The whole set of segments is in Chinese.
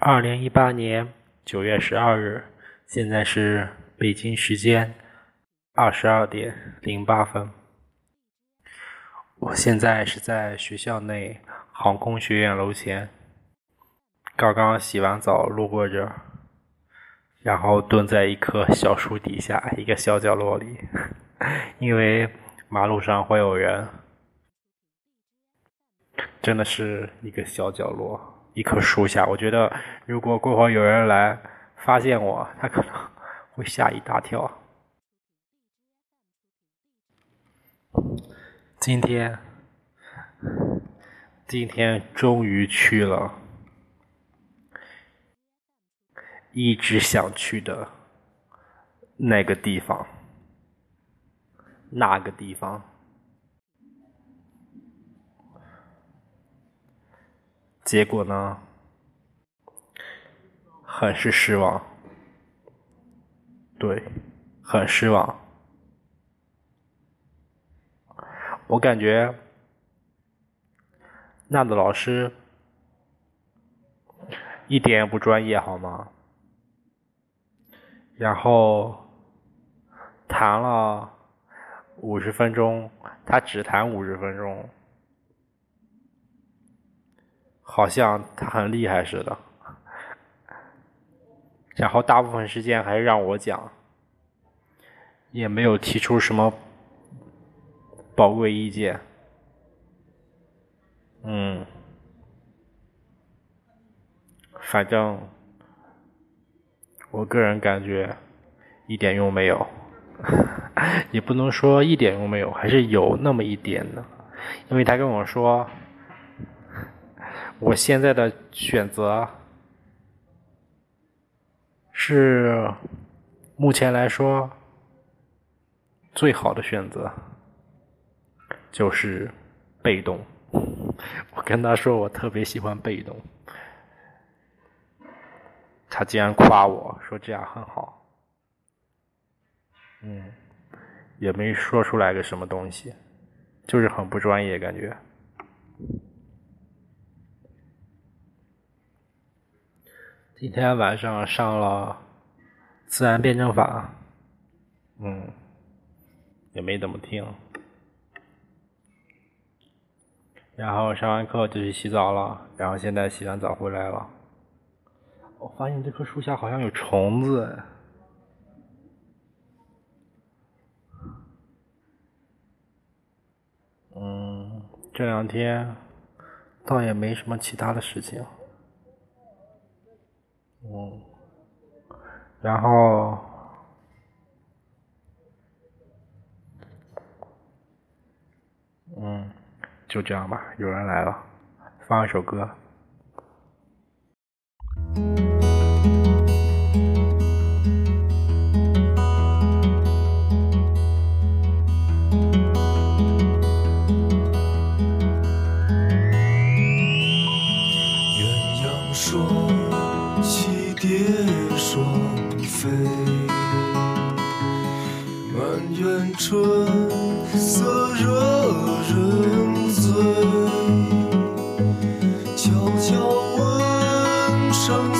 二零一八年九月十二日，现在是北京时间二十二点零八分。我现在是在学校内航空学院楼前，刚刚洗完澡路过这儿，然后蹲在一棵小树底下一个小角落里，因为马路上会有人。真的是一个小角落，一棵树下。我觉得，如果过会儿有人来发现我，他可能会吓一大跳。今天，今天终于去了，一直想去的那个地方，那个地方。结果呢，很是失望，对，很失望。我感觉那的老师一点也不专业，好吗？然后谈了五十分钟，他只谈五十分钟。好像他很厉害似的，然后大部分时间还是让我讲，也没有提出什么宝贵意见。嗯，反正我个人感觉一点用没有，也不能说一点用没有，还是有那么一点的，因为他跟我说。我现在的选择是目前来说最好的选择，就是被动。我跟他说我特别喜欢被动，他竟然夸我说这样很好，嗯，也没说出来个什么东西，就是很不专业感觉。今天晚上上了自然辩证法，嗯，也没怎么听。然后上完课就去洗澡了，然后现在洗完澡回来了。我发现这棵树下好像有虫子，嗯，这两天倒也没什么其他的事情。嗯，然后，嗯，就这样吧。有人来了，放一首歌。愿春色惹人醉，悄悄问声。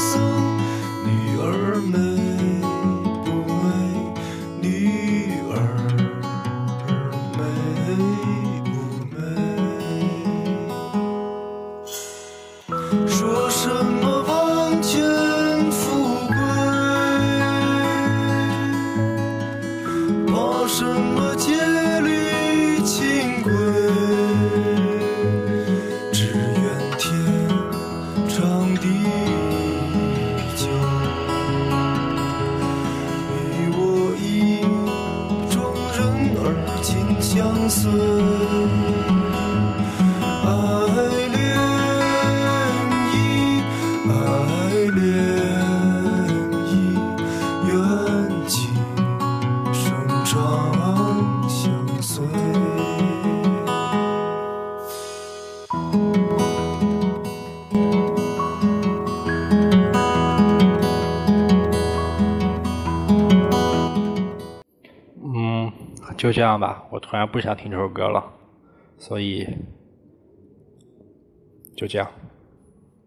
而今相思。就这样吧，我突然不想听这首歌了，所以就这样。